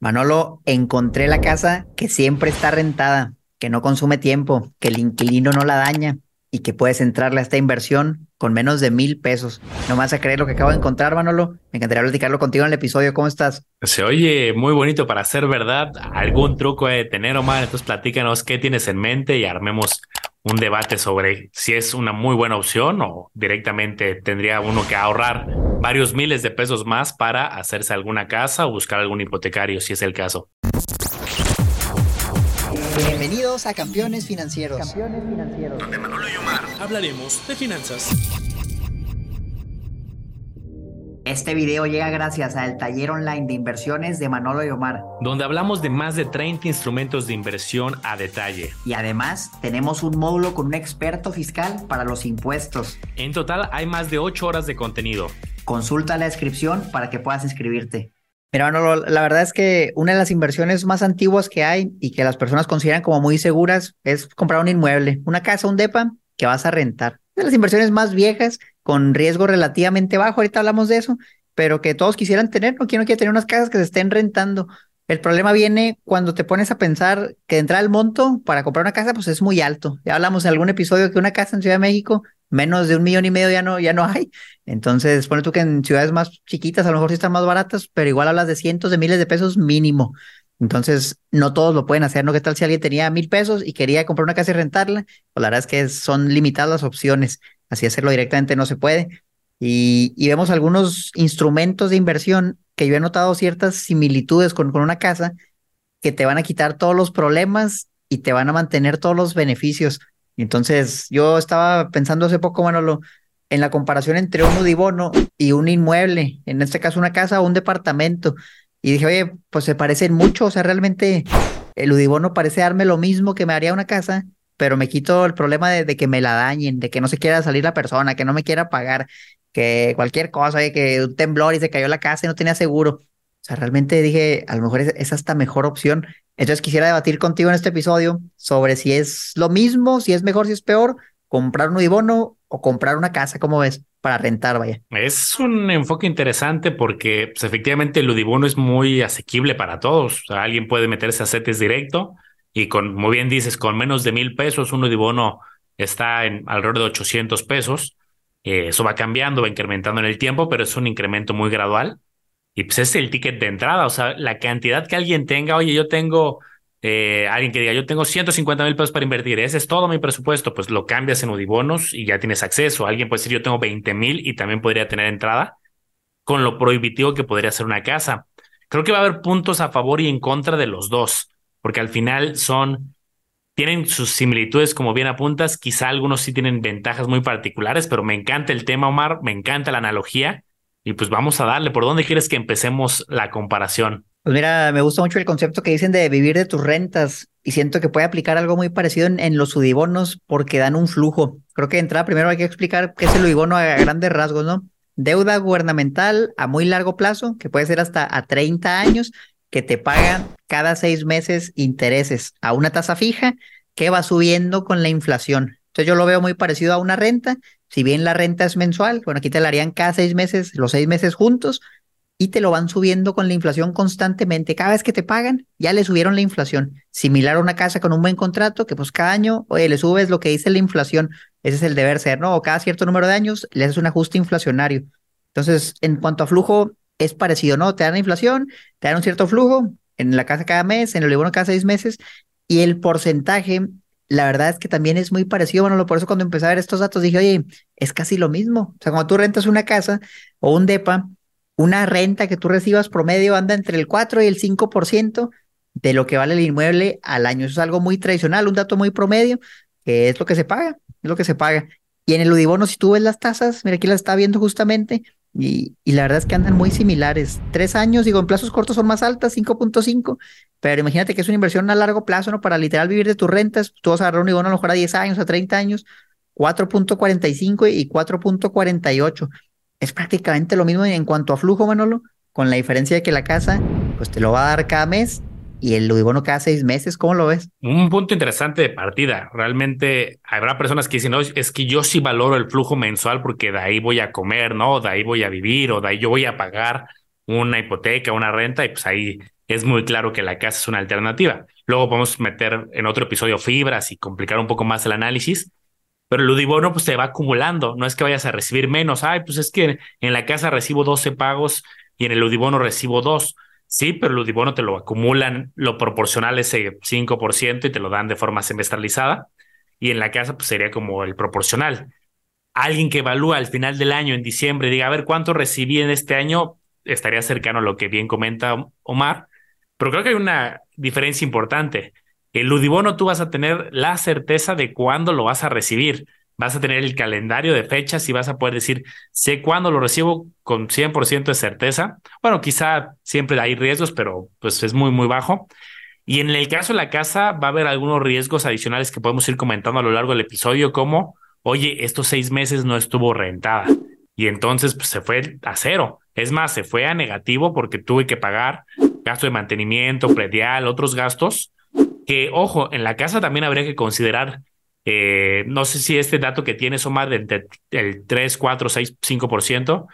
Manolo, encontré la casa que siempre está rentada, que no consume tiempo, que el inquilino no la daña y que puedes entrarle a esta inversión con menos de mil pesos. No me vas a creer lo que acabo de encontrar, Manolo. Me encantaría platicarlo contigo en el episodio. ¿Cómo estás? Se oye muy bonito para ser verdad. ¿Algún truco de tener, Omar? Entonces platícanos qué tienes en mente y armemos un debate sobre si es una muy buena opción o directamente tendría uno que ahorrar varios miles de pesos más para hacerse alguna casa o buscar algún hipotecario, si es el caso. Bienvenidos a Campeones Financieros. Campeones Financieros. Donde Manolo y Omar hablaremos de finanzas. Este video llega gracias al taller online de inversiones de Manolo y Omar, donde hablamos de más de 30 instrumentos de inversión a detalle. Y además tenemos un módulo con un experto fiscal para los impuestos. En total hay más de 8 horas de contenido. Consulta la descripción para que puedas inscribirte. Mira, Manolo, la verdad es que una de las inversiones más antiguas que hay y que las personas consideran como muy seguras es comprar un inmueble, una casa, un DEPA que vas a rentar. De las inversiones más viejas con riesgo relativamente bajo, ahorita hablamos de eso, pero que todos quisieran tener, no quiero quiere tener unas casas que se estén rentando. El problema viene cuando te pones a pensar que entrar el monto para comprar una casa, pues es muy alto. Ya hablamos en algún episodio que una casa en Ciudad de México, menos de un millón y medio ya no, ya no hay. Entonces, pone tú que en ciudades más chiquitas a lo mejor sí están más baratas, pero igual hablas de cientos de miles de pesos mínimo. Entonces, no todos lo pueden hacer, ¿no? ¿Qué tal si alguien tenía mil pesos y quería comprar una casa y rentarla? Pues la verdad es que son limitadas las opciones así hacerlo directamente no se puede. Y, vemos algunos instrumentos de inversión que yo he notado ciertas similitudes con, con una casa que te van a quitar todos los problemas y te van a mantener todos los beneficios. Entonces, yo estaba pensando hace poco, Manolo, en la comparación entre un udibono y un inmueble, en este caso una casa o un departamento. Y dije, oye, pues se parecen mucho, o sea, realmente el udibono parece darme lo mismo que me haría una casa, pero me quito el problema de, que me la dañen, de que no se quiera salir la persona, que no me quiera pagar, que cualquier cosa, que un temblor y se cayó la casa y no tenía seguro. O sea, realmente dije, a lo mejor es, hasta mejor opción. Entonces quisiera debatir contigo en este episodio sobre si es lo mismo, si es mejor, si es peor, comprar un Udibono o comprar una casa, ¿cómo ves? Para rentar, vaya. Es un enfoque interesante porque pues, efectivamente el Udibono es muy asequible para todos. Alguien puede meterse a CETES directo y con, como bien dices, con menos de mil pesos, uno de bono está en alrededor de 800 pesos. Eh, eso va cambiando, va incrementando en el tiempo, pero es un incremento muy gradual. Y pues es el ticket de entrada, o sea, la cantidad que alguien tenga, oye, yo tengo, eh, alguien que diga, yo tengo 150 mil pesos para invertir, ese es todo mi presupuesto, pues lo cambias en Udibonos y ya tienes acceso. Alguien puede decir, yo tengo 20 mil y también podría tener entrada, con lo prohibitivo que podría ser una casa. Creo que va a haber puntos a favor y en contra de los dos porque al final son, tienen sus similitudes como bien apuntas, quizá algunos sí tienen ventajas muy particulares, pero me encanta el tema, Omar, me encanta la analogía y pues vamos a darle, ¿por dónde quieres que empecemos la comparación? Pues mira, me gusta mucho el concepto que dicen de vivir de tus rentas y siento que puede aplicar algo muy parecido en, los udibonos porque dan un flujo. Creo que de entrada primero hay que explicar qué es el udibono a grandes rasgos, ¿no? Deuda gubernamental a muy largo plazo, que puede ser hasta a 30 años, que te pagan cada seis meses intereses a una tasa fija que va subiendo con la inflación. Entonces yo lo veo muy parecido a una renta. Si bien la renta es mensual, bueno, aquí te la harían cada seis meses, los seis meses juntos, y te lo van subiendo con la inflación constantemente. Cada vez que te pagan, ya le subieron la inflación. Similar a una casa con un buen contrato, que pues cada año, oye, le subes lo que dice la inflación. Ese es el deber ser, ¿no? O cada cierto número de años le haces un ajuste inflacionario. Entonces, en cuanto a flujo, es parecido, ¿no? Te dan la inflación, te dan un cierto flujo en la casa cada mes, en el bono cada seis meses, y el porcentaje, la verdad es que también es muy parecido. Bueno, por eso cuando empecé a ver estos datos dije, oye, es casi lo mismo. O sea, cuando tú rentas una casa o un DEPA, una renta que tú recibas promedio anda entre el 4 y el 5% de lo que vale el inmueble al año. Eso es algo muy tradicional, un dato muy promedio, que es lo que se paga, es lo que se paga. Y en el Udibono, si tú ves las tasas, mira, aquí las está viendo justamente, y, la verdad es que andan muy similares. Tres años, digo, en plazos cortos son más altas, 5.5, pero imagínate que es una inversión a largo plazo, ¿no? Para literal vivir de tus rentas, tú vas a agarrar un ibono a lo mejor a 10 años, a 30 años, 4.45 y 4.48. Es prácticamente lo mismo en cuanto a flujo, Manolo, con la diferencia de que la casa, pues te lo va a dar cada mes y el Udibono cada seis meses, ¿cómo lo ves? Un punto interesante de partida. Realmente habrá personas que dicen, no, es que yo sí valoro el flujo mensual porque de ahí voy a comer, ¿no? De ahí voy a vivir o de ahí yo voy a pagar una hipoteca, una renta y pues ahí es muy claro que la casa es una alternativa. Luego podemos meter en otro episodio fibras y complicar un poco más el análisis, pero el Udibono pues se va acumulando, no es que vayas a recibir menos, ay, pues es que en la casa recibo 12 pagos y en el Udibono recibo 2. Sí, pero el Udibono te lo acumulan lo proporcional ese 5% y te lo dan de forma semestralizada y en la casa pues sería como el proporcional. Alguien que evalúa al final del año, en diciembre, diga, a ver cuánto recibí en este año, estaría cercano a lo que bien comenta Omar, pero creo que hay una diferencia importante. El Udibono tú vas a tener la certeza de cuándo lo vas a recibir. Vas a tener el calendario de fechas y vas a poder decir, sé cuándo lo recibo con 100% de certeza. Bueno, quizá siempre hay riesgos, pero pues es muy, muy bajo. Y en el caso de la casa va a haber algunos riesgos adicionales que podemos ir comentando a lo largo del episodio, como, oye, estos seis meses no estuvo rentada. Y entonces pues, se fue a cero. Es más, se fue a negativo porque tuve que pagar gasto de mantenimiento, predial, otros gastos, que, ojo, en la casa también habría que considerar, eh, no sé si este dato que tienes, Omar, del, el 3, 4, 6, 5%,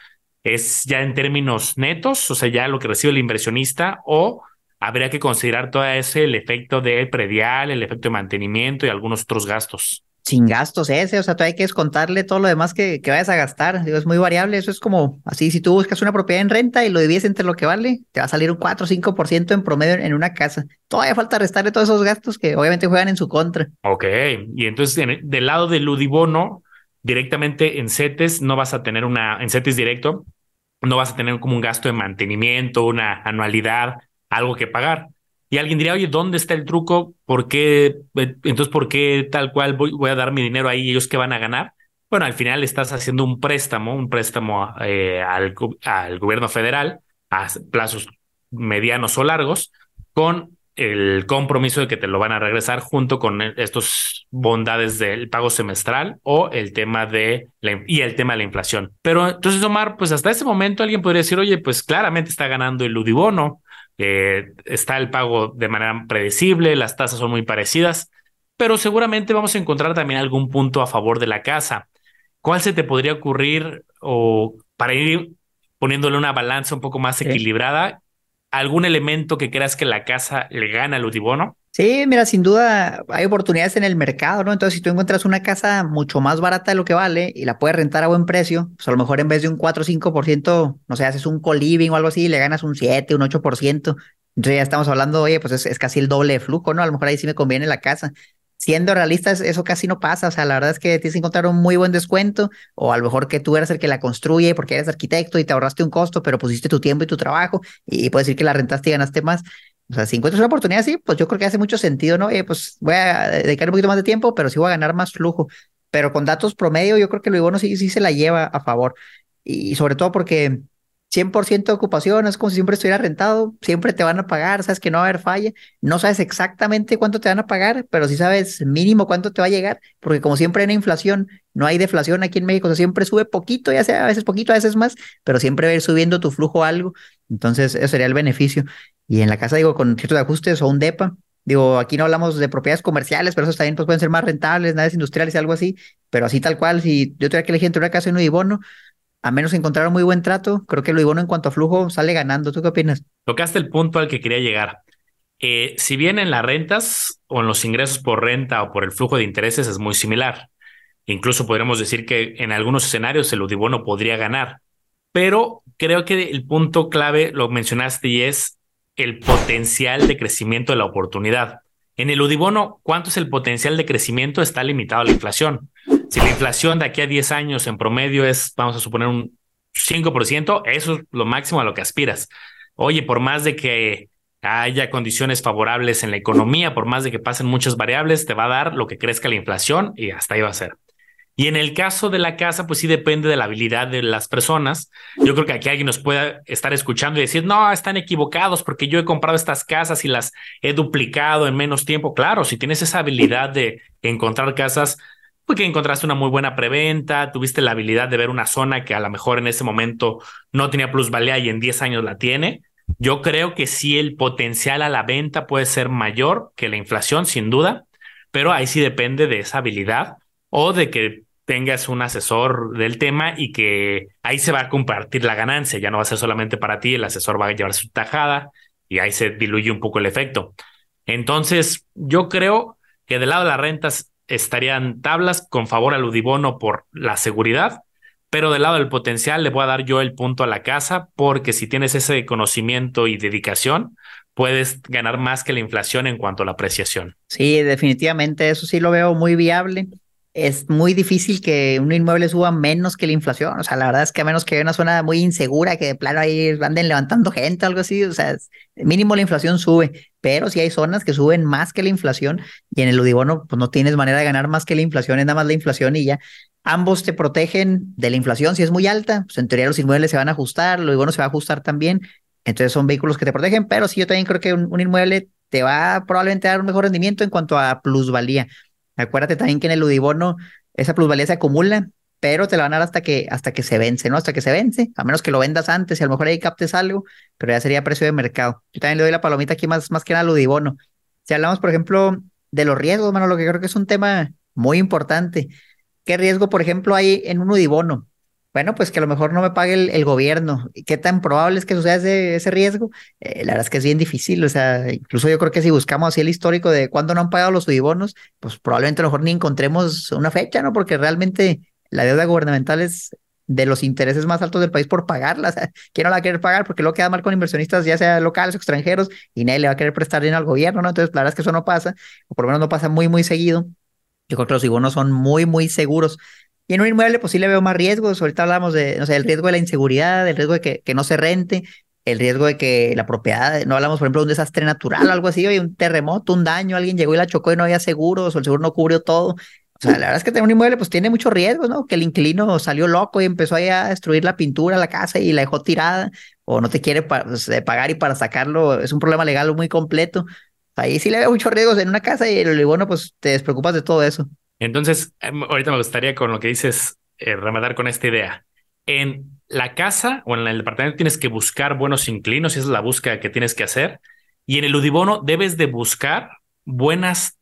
es ya en términos netos, o sea, ya lo que recibe el inversionista, o habría que considerar todo ese, el efecto de predial, el efecto de mantenimiento y algunos otros gastos sin gastos ese, o sea, todavía hay que descontarle todo lo demás que, que, vayas a gastar. Digo, es muy variable, eso es como así, si tú buscas una propiedad en renta y lo divides entre lo que vale, te va a salir un 4 o 5% en promedio en una casa. Todavía falta restarle todos esos gastos que obviamente juegan en su contra. Ok, y entonces del lado del Udibono, directamente en CETES no vas a tener una, en CETES directo, no vas a tener como un gasto de mantenimiento, una anualidad, algo que pagar. Y alguien diría, oye, ¿dónde está el truco? ¿Por qué? Eh, entonces, ¿por qué tal cual voy, voy a dar mi dinero ahí y ellos qué van a ganar? Bueno, al final estás haciendo un préstamo, un préstamo eh, al, al gobierno federal a plazos medianos o largos, con el compromiso de que te lo van a regresar junto con estos bondades del pago semestral o el tema de la, y el tema de la inflación. Pero entonces, Omar, pues hasta ese momento alguien podría decir, oye, pues claramente está ganando el Udibono, eh, está el pago de manera predecible, las tasas son muy parecidas, pero seguramente vamos a encontrar también algún punto a favor de la casa. ¿Cuál se te podría ocurrir o para ir poniéndole una balanza un poco más equilibrada? ¿Algún elemento que creas que la casa le gana al Udibono? Sí, mira, sin duda hay oportunidades en el mercado, ¿no? Entonces, si tú encuentras una casa mucho más barata de lo que vale y la puedes rentar a buen precio, pues a lo mejor en vez de un 4 o 5%, no sé, haces un co-living o algo así y le ganas un 7, un 8%. Entonces ya estamos hablando, oye, pues es, es, casi el doble de flujo, ¿no? A lo mejor ahí sí me conviene la casa. Siendo realistas, eso casi no pasa. O sea, la verdad es que tienes que encontrar un muy buen descuento, o a lo mejor que tú eres el que la construye porque eres arquitecto y te ahorraste un costo, pero pusiste tu tiempo y tu trabajo, y puedes decir que la rentaste y ganaste más. O sea, si encuentras una oportunidad así, pues yo creo que hace mucho sentido, ¿no? Eh, pues voy a dedicar un poquito más de tiempo, pero sí voy a ganar más flujo. Pero con datos promedio, yo creo que lo bueno sí, sí se la lleva a favor. Y sobre todo porque 100% de ocupación, es como si siempre estuviera rentado, siempre te van a pagar, sabes que no va a haber falla, no sabes exactamente cuánto te van a pagar, pero sí sabes mínimo cuánto te va a llegar, porque como siempre hay una inflación, no hay deflación aquí en México, o sea, siempre sube poquito, ya sea a veces poquito, a veces más, pero siempre va a ir subiendo tu flujo algo, entonces eso sería el beneficio. Y en la casa, digo, con ciertos ajustes o un DEPA, digo, aquí no hablamos de propiedades comerciales, pero esos también pues, pueden ser más rentables, naves industriales algo así, pero así tal cual, si yo tuviera que elegir entre una casa y un Udibono, a menos encontrar un muy buen trato, creo que el Udibono en cuanto a flujo sale ganando. ¿Tú qué opinas? Tocaste el punto al que quería llegar. Eh, si bien en las rentas o en los ingresos por renta o por el flujo de intereses es muy similar, incluso podríamos decir que en algunos escenarios el Udibono podría ganar, pero creo que el punto clave lo mencionaste y es el potencial de crecimiento de la oportunidad. En el Udibono, ¿cuánto es el potencial de crecimiento? Está limitado a la inflación. Si la inflación de aquí a 10 años en promedio es, vamos a suponer, un 5%, eso es lo máximo a lo que aspiras. Oye, por más de que haya condiciones favorables en la economía, por más de que pasen muchas variables, te va a dar lo que crezca la inflación y hasta ahí va a ser. Y en el caso de la casa, pues sí depende de la habilidad de las personas. Yo creo que aquí alguien nos pueda estar escuchando y decir, no, están equivocados porque yo he comprado estas casas y las he duplicado en menos tiempo. Claro, si tienes esa habilidad de encontrar casas, porque encontraste una muy buena preventa, tuviste la habilidad de ver una zona que a lo mejor en ese momento no tenía plusvalía y en 10 años la tiene. Yo creo que sí el potencial a la venta puede ser mayor que la inflación, sin duda, pero ahí sí depende de esa habilidad o de que tengas un asesor del tema y que ahí se va a compartir la ganancia, ya no va a ser solamente para ti, el asesor va a llevar su tajada y ahí se diluye un poco el efecto. Entonces, yo creo que del lado de las rentas estarían tablas con favor al Udibono por la seguridad, pero del lado del potencial le voy a dar yo el punto a la casa porque si tienes ese conocimiento y dedicación, puedes ganar más que la inflación en cuanto a la apreciación. Sí, definitivamente, eso sí lo veo muy viable es muy difícil que un inmueble suba menos que la inflación. O sea, la verdad es que a menos que haya una zona muy insegura, que de plano ahí anden levantando gente o algo así, o sea, mínimo la inflación sube, pero si hay zonas que suben más que la inflación y en el Udibono, pues no tienes manera de ganar más que la inflación, es nada más la inflación y ya. Ambos te protegen de la inflación. Si es muy alta, pues en teoría los inmuebles se van a ajustar, el Udibono se va a ajustar también. Entonces son vehículos que te protegen, pero sí yo también creo que un, inmueble te va probablemente a dar un mejor rendimiento en cuanto a plusvalía. Acuérdate también que en el Udibono esa plusvalía se acumula, pero te la van a dar hasta que, hasta que se vence, ¿no? Hasta que se vence, a menos que lo vendas antes y a lo mejor ahí captes algo, pero ya sería precio de mercado. Yo también le doy la palomita aquí más, más que nada al Udibono. Si hablamos, por ejemplo, de los riesgos, mano, lo que creo que es un tema muy importante. ¿Qué riesgo, por ejemplo, hay en un Udibono? Bueno, pues que a lo mejor no me pague el, gobierno. ¿Qué tan probable es que suceda ese, ese riesgo? Eh, la verdad es que es bien difícil. O sea, incluso yo creo que si buscamos así el histórico de cuándo no han pagado los subibonos, pues probablemente a lo mejor ni encontremos una fecha, ¿no? Porque realmente la deuda gubernamental es de los intereses más altos del país por pagarla. O sea, ¿quién no la va a querer pagar? Porque luego queda mal con inversionistas, ya sea locales o extranjeros, y nadie le va a querer prestar dinero al gobierno, ¿no? Entonces, la verdad es que eso no pasa, o por lo menos no pasa muy, muy seguido. Yo creo que los subibonos son muy, muy seguros. Y en un inmueble, pues sí le veo más riesgos. Ahorita hablamos de, no sé, el riesgo de la inseguridad, el riesgo de que, que no se rente, el riesgo de que la propiedad, no hablamos, por ejemplo, de un desastre natural, algo así, oye, un terremoto, un daño, alguien llegó y la chocó y no había seguros, o el seguro no cubrió todo. O sea, la verdad es que tener un inmueble, pues tiene muchos riesgos, ¿no? Que el inquilino salió loco y empezó ahí a destruir la pintura, la casa y la dejó tirada, o no te quiere pues, pagar y para sacarlo es un problema legal muy completo. Ahí sí le veo muchos riesgos en una casa y el bueno, pues te despreocupas de todo eso. Entonces, em, ahorita me gustaría con lo que dices, eh, rematar con esta idea. En la casa o en el departamento tienes que buscar buenos inclinos, y esa es la búsqueda que tienes que hacer. Y en el Udibono debes de buscar buenas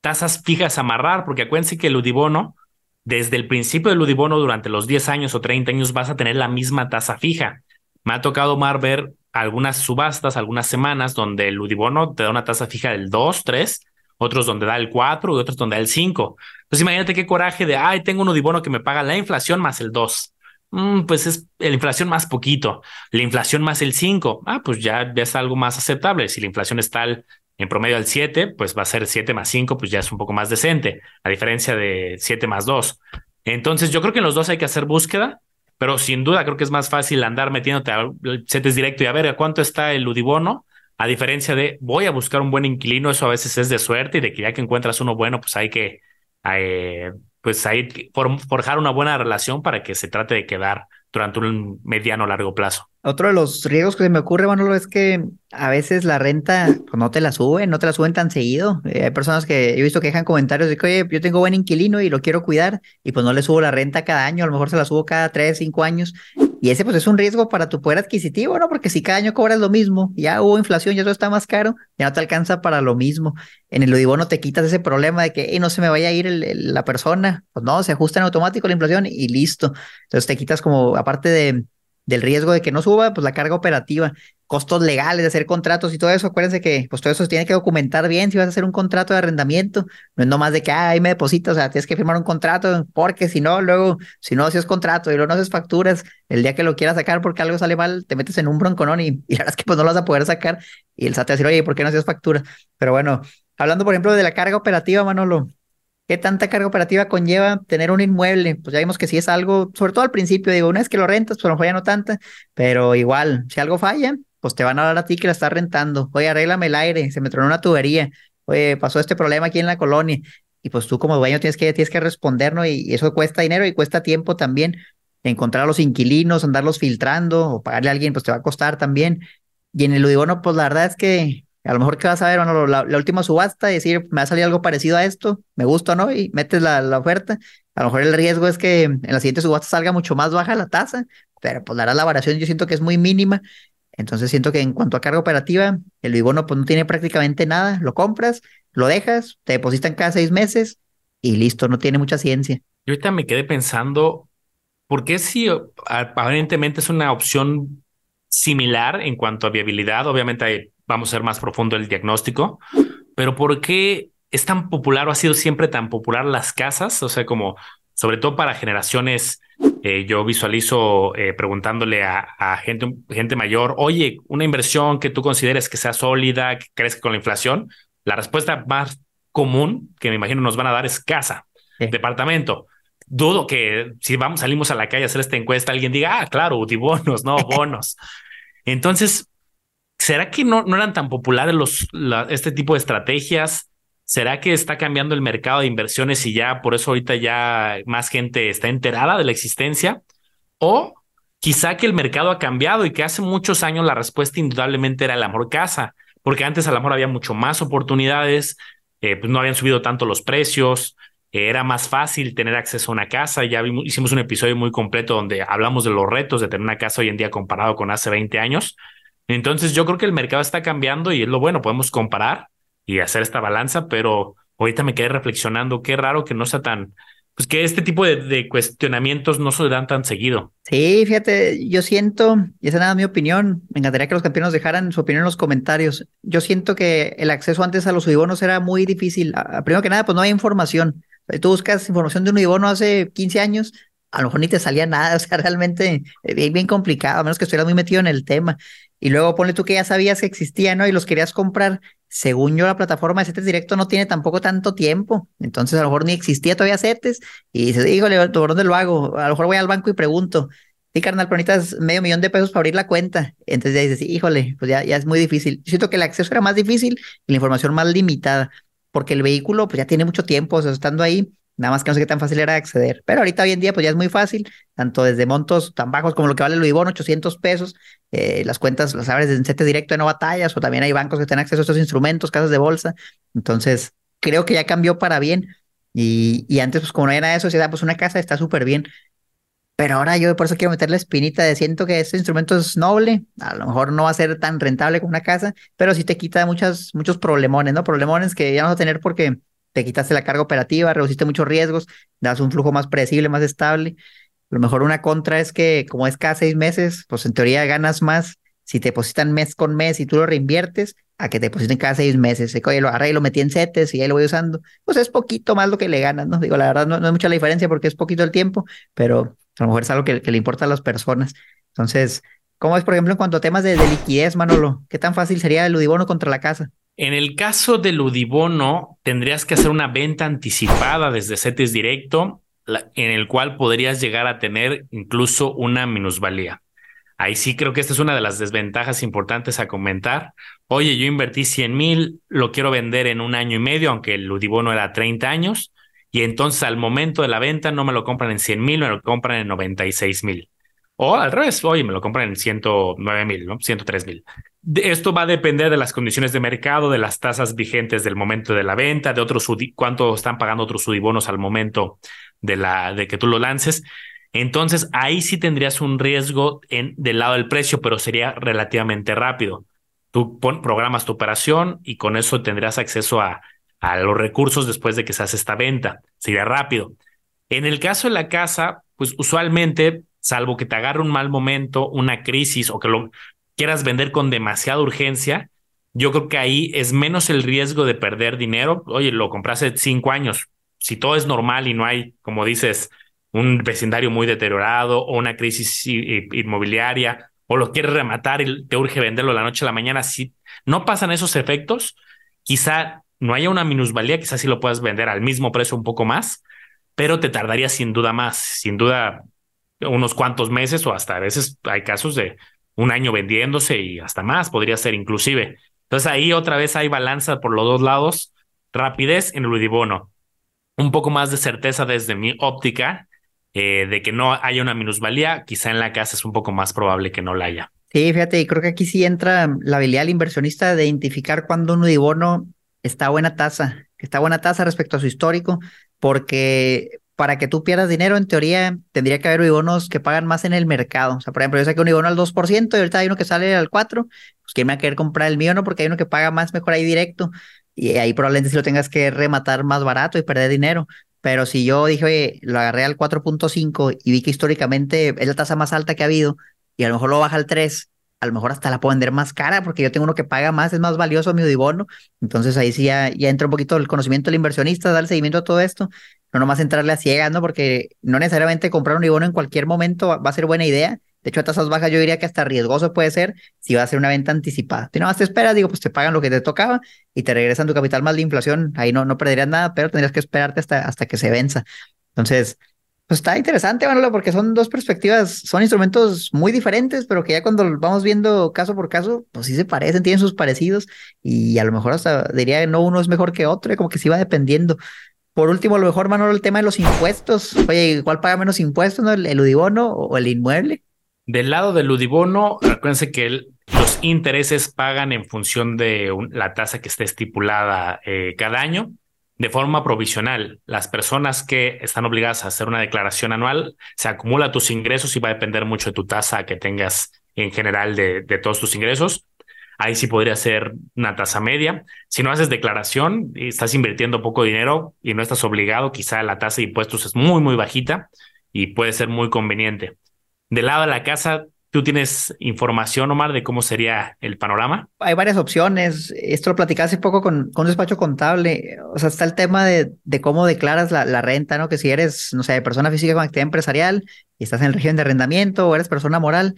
tasas fijas a amarrar, porque acuérdense que el Udibono, desde el principio del Udibono, durante los 10 años o 30 años, vas a tener la misma tasa fija. Me ha tocado, Mar, ver algunas subastas, algunas semanas, donde el Udibono te da una tasa fija del 2, 3, otros donde da el 4 y otros donde da el 5. Entonces imagínate qué coraje de, ay, tengo un Udibono que me paga la inflación más el 2. Mm, pues es la inflación más poquito, la inflación más el 5. Ah, pues ya, es algo más aceptable. Si la inflación está en promedio al 7, pues va a ser 7 más 5, pues ya es un poco más decente, a diferencia de 7 más 2. Entonces yo creo que en los dos hay que hacer búsqueda, pero sin duda creo que es más fácil andar metiéndote al CETES directo y a ver a cuánto está el Udibono a diferencia de voy a buscar un buen inquilino, eso a veces es de suerte y de que ya que encuentras uno bueno, pues hay que, pues hay forjar una buena relación para que se trate de quedar durante un mediano o largo plazo. Otro de los riesgos que se me ocurre, Manolo, es que a veces la renta pues, no te la suben, no te la suben tan seguido. Eh, hay personas que he visto que dejan comentarios de que, yo tengo buen inquilino y lo quiero cuidar y pues no le subo la renta cada año, a lo mejor se la subo cada tres, cinco años. Y ese pues es un riesgo para tu poder adquisitivo, ¿no? Porque si cada año cobras lo mismo, ya hubo inflación, ya todo está más caro, ya no te alcanza para lo mismo. En el no te quitas ese problema de que no se me vaya a ir la persona. Pues no, se ajusta en automático la inflación y listo. Entonces te quitas como, aparte de del riesgo de que no suba, pues la carga operativa, costos legales de hacer contratos y todo eso. Acuérdense que pues todo eso se tiene que documentar bien si vas a hacer un contrato de arrendamiento. No es nomás de que ah, ahí me depositas, o sea, tienes que firmar un contrato porque si no, luego, si no haces contrato y luego no haces facturas, el día que lo quieras sacar porque algo sale mal, te metes en un bronconón y, la verdad es que pues no lo vas a poder sacar y el SAT te va a decir, oye, ¿por qué no haces factura? Pero bueno, hablando por ejemplo de la carga operativa, Manolo, ¿Qué tanta carga operativa conlleva tener un inmueble? Pues ya vimos que si es algo, sobre todo al principio, digo, una vez que lo rentas, pues a lo ya no tanta, pero igual, si algo falla, pues te van a dar a ti que la estás rentando. Oye, arréglame el aire, se me tronó una tubería. Oye, pasó este problema aquí en la colonia. Y pues tú como dueño tienes que, tienes que responder, ¿no? Y, eso cuesta dinero y cuesta tiempo también. Encontrar a los inquilinos, andarlos filtrando o pagarle a alguien, pues te va a costar también. Y en el Udibono, pues la verdad es que a lo mejor que vas a ver, bueno, la, última subasta y decir, me va a salir algo parecido a esto, me gusta o no, y metes la, la, oferta. A lo mejor el riesgo es que en la siguiente subasta salga mucho más baja la tasa, pero pues la variación, yo siento que es muy mínima. Entonces siento que en cuanto a carga operativa, el Vibono pues no tiene prácticamente nada, lo compras, lo dejas, te depositan cada seis meses y listo, no tiene mucha ciencia. Yo ahorita me quedé pensando, ¿por qué si aparentemente es una opción similar en cuanto a viabilidad. Obviamente vamos a ser más profundo el diagnóstico, pero ¿por qué es tan popular o ha sido siempre tan popular las casas? O sea, como sobre todo para generaciones, eh, yo visualizo eh, preguntándole a, gente, gente mayor, oye, una inversión que tú consideres que sea sólida, que crezca con la inflación, la respuesta más común que me imagino nos van a dar es casa, departamento. Dudo que si vamos, salimos a la calle a hacer esta encuesta, alguien diga, ah, claro, bonos, no, bonos. Entonces, ¿será que no, no eran tan populares los, este tipo de estrategias? ¿Será que está cambiando el mercado de inversiones y ya por eso ahorita ya más gente está enterada de la existencia? ¿O quizá que el mercado ha cambiado y que hace muchos años la respuesta indudablemente era el amor casa? Porque antes al amor había mucho más oportunidades, eh, pues no habían subido tanto los precios, era más fácil tener acceso a una casa. Ya hicimos un episodio muy completo donde hablamos de los retos de tener una casa hoy en día comparado con hace 20 años. Entonces yo creo que el mercado está cambiando y es lo bueno, podemos comparar y hacer esta balanza, pero ahorita me quedé reflexionando, qué raro que no sea tan, pues que este tipo de, cuestionamientos no se dan tan seguido. Sí, fíjate, yo siento, y esa nada mi opinión, me encantaría que los campeones dejaran su opinión en los comentarios. Yo siento que el acceso antes a los udibonos era muy difícil. Primero que nada, pues no hay información. Tú buscas información de un udibono hace 15 años, a lo mejor ni te salía nada, o sea, realmente eh, bien, bien complicado, a menos que estuvieras muy metido en el tema. Y luego ponle tú que ya sabías que existía, ¿no? Y los querías comprar. Según yo, la plataforma de CETES Directo no tiene tampoco tanto tiempo. Entonces, a lo mejor ni existía todavía CETES. Y dices, híjole, ¿por dónde lo hago? A lo mejor voy al banco y pregunto. Sí, carnal, pero necesitas medio millón de pesos para abrir la cuenta. Entonces ya dices, híjole, pues ya, ya es muy difícil. Siento que el acceso era más difícil y la información más limitada, porque el vehículo pues ya tiene mucho tiempo, estando ahí, Nada más que no sé qué tan fácil era acceder. Pero ahorita hoy en día pues ya es muy fácil, tanto desde montos tan bajos como lo que vale el Udibón, 800 pesos. Eh, las cuentas las abres en CETES directo de no batallas o también hay bancos que tienen acceso a estos instrumentos, casas de bolsa. Entonces creo que ya cambió para bien. Y, y antes pues como no había nada de da pues una casa está súper bien. Pero ahora yo por eso quiero meter la espinita de siento que este instrumento es noble, a lo mejor no va a ser tan rentable como una casa, pero sí te quita muchas, muchos problemones, ¿no? Problemones que ya vas a tener porque te quitaste la carga operativa, reduciste muchos riesgos, das un flujo más predecible, más estable. A lo mejor una contra es que como es cada seis meses, pues en teoría ganas más si te depositan mes con mes y tú lo reinviertes a que te depositen cada seis meses. Oye, lo agarré y lo metí en CETES y ahí lo voy usando. Pues es poquito más lo que le ganas, ¿no? Digo, la verdad no, no es mucha la diferencia porque es poquito el tiempo, pero a lo mejor es algo que, le importa a las personas. Entonces, ¿cómo es, por ejemplo, en cuanto a temas de, de liquidez, Manolo? ¿Qué tan fácil sería el Udibono contra la casa? En el caso del Udibono, tendrías que hacer una venta anticipada desde CETES directo, en el cual podrías llegar a tener incluso una minusvalía. Ahí sí creo que esta es una de las desventajas importantes a comentar. Oye, yo invertí 100 mil, lo quiero vender en un año y medio, aunque el Udibono era 30 años, y entonces al momento de la venta no me lo compran en 100 mil, me lo compran en 96 mil. O al revés, oye, me lo compran en 109 mil, ¿no? 103 mil. Esto va a depender de las condiciones de mercado, de las tasas vigentes del momento de la venta, de otros cuánto están pagando otros sudibonos al momento de, la, de que tú lo lances. Entonces, ahí sí tendrías un riesgo en, del lado del precio, pero sería relativamente rápido. Tú programas tu operación y con eso tendrás acceso a, a los recursos después de que se hace esta venta. Sería rápido. En el caso de la casa, pues usualmente, salvo que te agarre un mal momento, una crisis o que lo, quieras vender con demasiada urgencia, yo creo que ahí es menos el riesgo de perder dinero. Oye, lo compraste cinco años. Si todo es normal y no hay, como dices, un vecindario muy deteriorado o una crisis inmobiliaria o lo quieres rematar y te urge venderlo la noche a la mañana, si no pasan esos efectos, quizá no haya una minusvalía, quizás sí lo puedas vender al mismo precio un poco más, pero te tardaría sin duda más, sin duda unos cuantos meses o hasta a veces hay casos de un año vendiéndose y hasta más, podría ser inclusive. Entonces ahí otra vez hay balanza por los dos lados, rapidez en el Udibono, un poco más de certeza desde mi óptica eh, de que no haya una minusvalía, quizá en la casa es un poco más probable que no la haya. Sí, fíjate, creo que aquí sí entra la habilidad del inversionista de identificar cuando un Udibono está buena tasa, está buena tasa respecto a su histórico, porque para que tú pierdas dinero, en teoría, tendría que haber bonos que pagan más en el mercado. O sea, por ejemplo, yo saqué un bono al 2% y ahorita hay uno que sale al 4%, pues quién me va a querer comprar el mío, ¿no? Porque hay uno que paga más mejor ahí directo y ahí probablemente si lo tengas que rematar más barato y perder dinero. Pero si yo dije, lo agarré al 4.5 y vi que históricamente es la tasa más alta que ha habido y a lo mejor lo baja al 3, a lo mejor hasta la puedo vender más cara porque yo tengo uno que paga más, es más valioso mi Udibono. Entonces ahí sí ya, ya entra un poquito el conocimiento del inversionista, darle seguimiento a todo esto, no nomás entrarle a ciegas, ¿no? Porque no necesariamente comprar un Udibono en cualquier momento va a ser buena idea. De hecho, a tasas bajas yo diría que hasta riesgoso puede ser si va a ser una venta anticipada. Si no más te esperas, digo, pues te pagan lo que te tocaba y te regresan tu capital más la inflación. Ahí no, no perderías nada, pero tendrías que esperarte hasta, hasta que se venza. Entonces, pues está interesante, Manolo, porque son dos perspectivas, son instrumentos muy diferentes, pero que ya cuando vamos viendo caso por caso, pues sí se parecen, tienen sus parecidos y a lo mejor hasta diría que no uno es mejor que otro, como que sí va dependiendo. Por último, a lo mejor, Manolo, el tema de los impuestos. Oye, ¿cuál paga menos impuestos, no? ¿El, Udibono o el inmueble? Del lado del Udibono, acuérdense que los intereses pagan en función de la tasa que esté estipulada eh, cada año de forma provisional. Las personas que están obligadas a hacer una declaración anual, se acumula tus ingresos y va a depender mucho de tu tasa que tengas en general de, todos tus ingresos. Ahí sí podría ser una tasa media. Si no haces declaración y estás invirtiendo poco dinero y no estás obligado, quizá la tasa de impuestos es muy, muy bajita y puede ser muy conveniente. Del lado de la casa, ¿Tú tienes información, Omar, de cómo sería el panorama? Hay varias opciones. Esto lo platicé hace poco con, con un despacho contable. O sea, está el tema de, de cómo declaras la, la, renta, ¿no? Que si eres, no sé, persona física con actividad empresarial y estás en el régimen de arrendamiento o eres persona moral,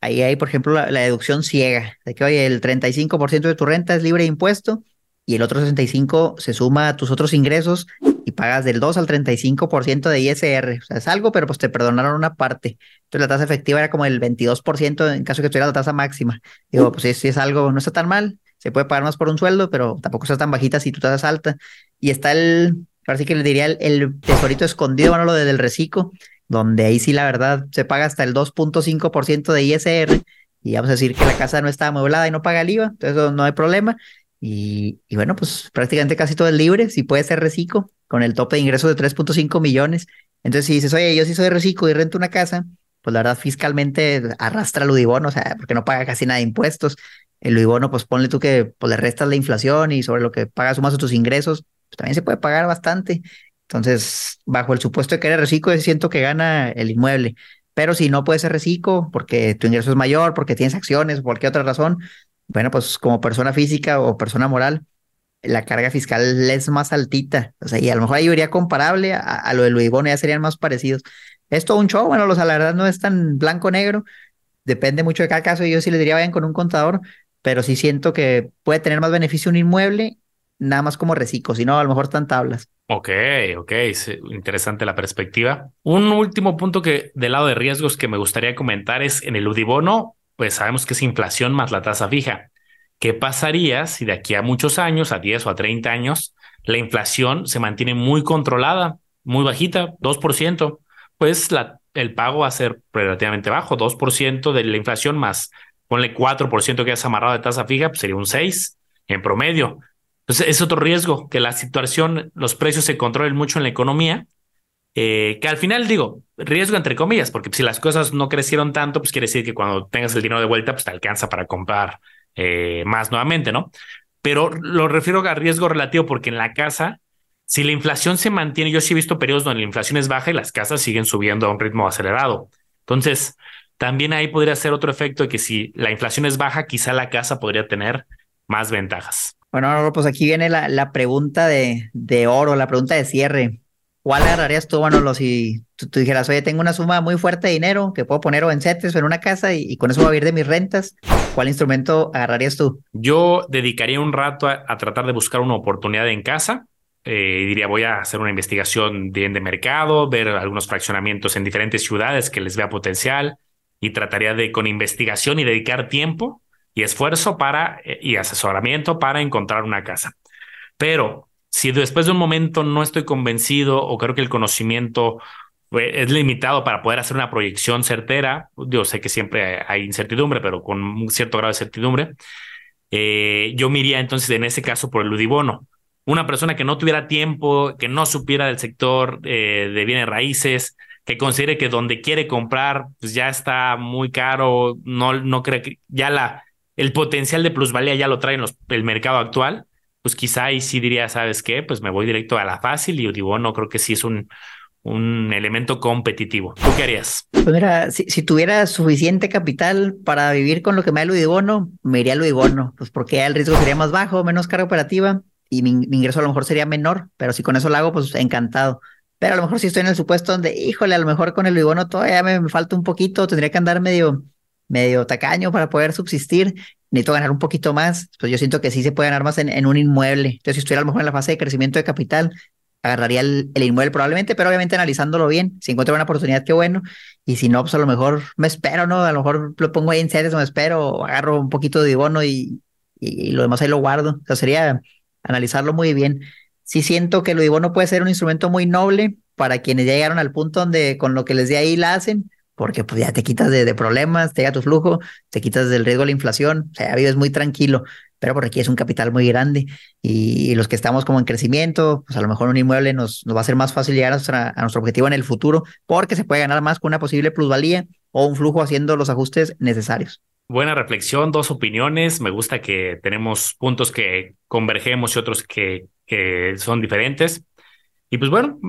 ahí hay, por ejemplo, la, la deducción ciega, de que, oye, el 35% de tu renta es libre de impuesto y el otro 65% se suma a tus otros ingresos y pagas del 2 al 35% de ISR. O sea, es algo, pero pues te perdonaron una parte. Entonces la tasa efectiva era como el 22% en caso de que tuviera la tasa máxima. Digo, pues si, es algo, no está tan mal, se puede pagar más por un sueldo, pero tampoco está tan bajita si tu tasa es alta. Y está el, ahora sí que le diría el, tesorito escondido, bueno, lo del reciclo, donde ahí sí la verdad se paga hasta el 2.5% de ISR. Y vamos a decir que la casa no está amueblada y no paga el IVA, entonces no hay problema. Y, bueno, pues prácticamente casi todo es libre, si puede ser reciclo, con el tope de ingresos de 3.5 millones. Entonces, si dices, oye, yo sí soy reciclo y rento una casa, pues la verdad fiscalmente arrastra el Udibono, o sea, porque no paga casi nada de impuestos. El Udibono, pues ponle tú que pues, le restas la inflación y sobre lo que pagas sumas tus ingresos, pues también se puede pagar bastante. Entonces, bajo el supuesto de que eres reciclo, siento que gana el inmueble. Pero si no puedes ser reciclo porque tu ingreso es mayor, porque tienes acciones o cualquier otra razón, bueno, pues como persona física o persona moral, la carga fiscal es más altita. O sea, y a lo mejor ahí iría comparable a, lo de Luis ya serían más parecidos. Es todo un show, bueno, los, la verdad no es tan blanco-negro, depende mucho de cada caso. Yo sí les diría vayan con un contador, pero sí siento que puede tener más beneficio un inmueble, nada más como reciclo, si no, a lo mejor están tablas. Ok, ok, interesante la perspectiva. Un último punto que del lado de riesgos que me gustaría comentar es en el Udibono, pues sabemos que es inflación más la tasa fija. ¿Qué pasaría si de aquí a muchos años, a 10 o a 30 años, la inflación se mantiene muy controlada, muy bajita, 2%? Pues el pago va a ser relativamente bajo, 2% de la inflación más, ponle 4% que has amarrado de tasa fija, pues sería un 6 en promedio. Entonces es otro riesgo, que la situación, los precios se controlen mucho en la economía, eh, que al final digo, riesgo entre comillas, porque si las cosas no crecieron tanto, pues quiere decir que cuando tengas el dinero de vuelta, pues te alcanza para comprar eh, más nuevamente, ¿no? Pero lo refiero a riesgo relativo porque en la casa, si la inflación se mantiene, yo sí he visto periodos donde la inflación es baja y las casas siguen subiendo a un ritmo acelerado. Entonces, también ahí podría ser otro efecto de que si la inflación es baja, quizá la casa podría tener más ventajas. Bueno, pues aquí viene la, la pregunta de, de oro, la pregunta de cierre. ¿Cuál agarrarías tú, Manolo, si tú, dijeras, oye, tengo una suma muy fuerte de dinero que puedo poner o en CETES o en una casa y, con eso voy a vivir de mis rentas? ¿Cuál instrumento agarrarías tú? Yo dedicaría un rato a, tratar de buscar una oportunidad en casa. Eh, diría, voy a hacer una investigación bien de mercado, ver algunos fraccionamientos en diferentes ciudades que les vea potencial y trataría de, con investigación y dedicar tiempo y esfuerzo para eh, y asesoramiento para encontrar una casa. Pero si después de un momento no estoy convencido o creo que el conocimiento es limitado para poder hacer una proyección certera, yo sé que siempre hay incertidumbre, pero con un cierto grado de certidumbre, eh, yo me iría entonces en ese caso por el Ludibono. Una persona que no tuviera tiempo, que no supiera del sector eh, de bienes raíces, que considere que donde quiere comprar pues ya está muy caro, no, no cree que ya la, el potencial de plusvalía ya lo trae en el mercado actual, pues quizá ahí sí diría, ¿sabes qué? Pues me voy directo a la fácil y digo, no creo que sí es un, un elemento competitivo. ¿Tú qué harías? Pues mira, si, tuviera suficiente capital para vivir con lo que me da el Udibono, me iría al Udibono, pues porque el riesgo sería más bajo, menos carga operativa y mi, ingreso a lo mejor sería menor, pero si con eso lo hago, pues encantado. Pero a lo mejor si estoy en el supuesto donde, híjole, a lo mejor con el Udibono todavía me falta un poquito, tendría que andar medio, medio tacaño para poder subsistir, necesito ganar un poquito más, pues yo siento que sí se puede ganar más en, un inmueble. Entonces, si estuviera a lo mejor en la fase de crecimiento de capital, agarraría el, inmueble probablemente, pero obviamente analizándolo bien. Si encuentro una oportunidad, qué bueno. Y si no, pues a lo mejor me espero, ¿no? A lo mejor lo pongo ahí en series me espero, o agarro un poquito de bono y, y, lo demás ahí lo guardo. O sea, sería analizarlo muy bien. Sí siento que el Udibono puede ser un instrumento muy noble para quienes ya llegaron al punto donde con lo que les dé ahí la hacen, porque pues ya te quitas de, problemas, te llega tu flujo, te quitas del riesgo de la inflación, o sea, vives muy tranquilo pero por aquí es un capital muy grande y, los que estamos como en crecimiento, pues a lo mejor un inmueble nos, nos va a ser más fácil llegar a, a nuestro objetivo en el futuro porque se puede ganar más con una posible plusvalía o un flujo haciendo los ajustes necesarios. Buena reflexión, dos opiniones. Me gusta que tenemos puntos que convergemos y otros que, que son diferentes. Y pues bueno,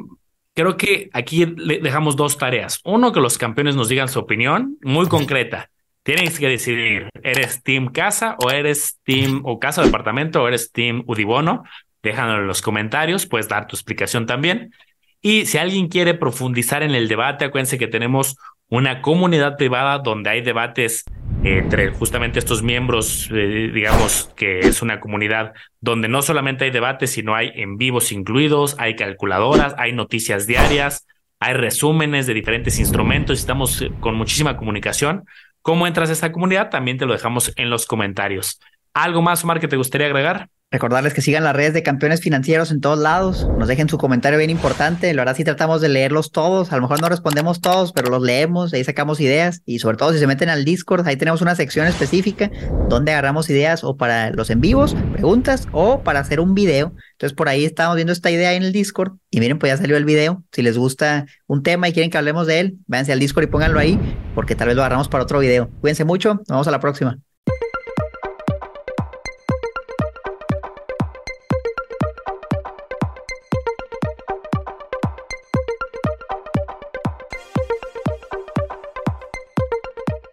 creo que aquí dejamos dos tareas. Uno, que los campeones nos digan su opinión muy concreta. Tienes que decidir, ¿eres Team Casa o eres Team o Casa Departamento o eres Team Udibono? Déjalo en los comentarios, puedes dar tu explicación también. Y si alguien quiere profundizar en el debate, acuérdense que tenemos una comunidad privada donde hay debates entre justamente estos miembros, eh, digamos que es una comunidad donde no solamente hay debates, sino hay en vivos incluidos, hay calculadoras, hay noticias diarias, hay resúmenes de diferentes instrumentos, estamos con muchísima comunicación. ¿Cómo entras a esta comunidad? También te lo dejamos en los comentarios. ¿Algo más, Omar, que te gustaría agregar? Recordarles que sigan las redes de campeones financieros en todos lados. Nos dejen su comentario bien importante. La verdad, sí tratamos de leerlos todos. A lo mejor no respondemos todos, pero los leemos, ahí sacamos ideas. Y sobre todo, si se meten al Discord, ahí tenemos una sección específica donde agarramos ideas o para los en vivos, preguntas, o para hacer un video. Entonces, por ahí estamos viendo esta idea en el Discord. Y miren, pues ya salió el video. Si les gusta un tema y quieren que hablemos de él, váyanse al Discord y pónganlo ahí, porque tal vez lo agarramos para otro video. Cuídense mucho. Nos vemos a la próxima.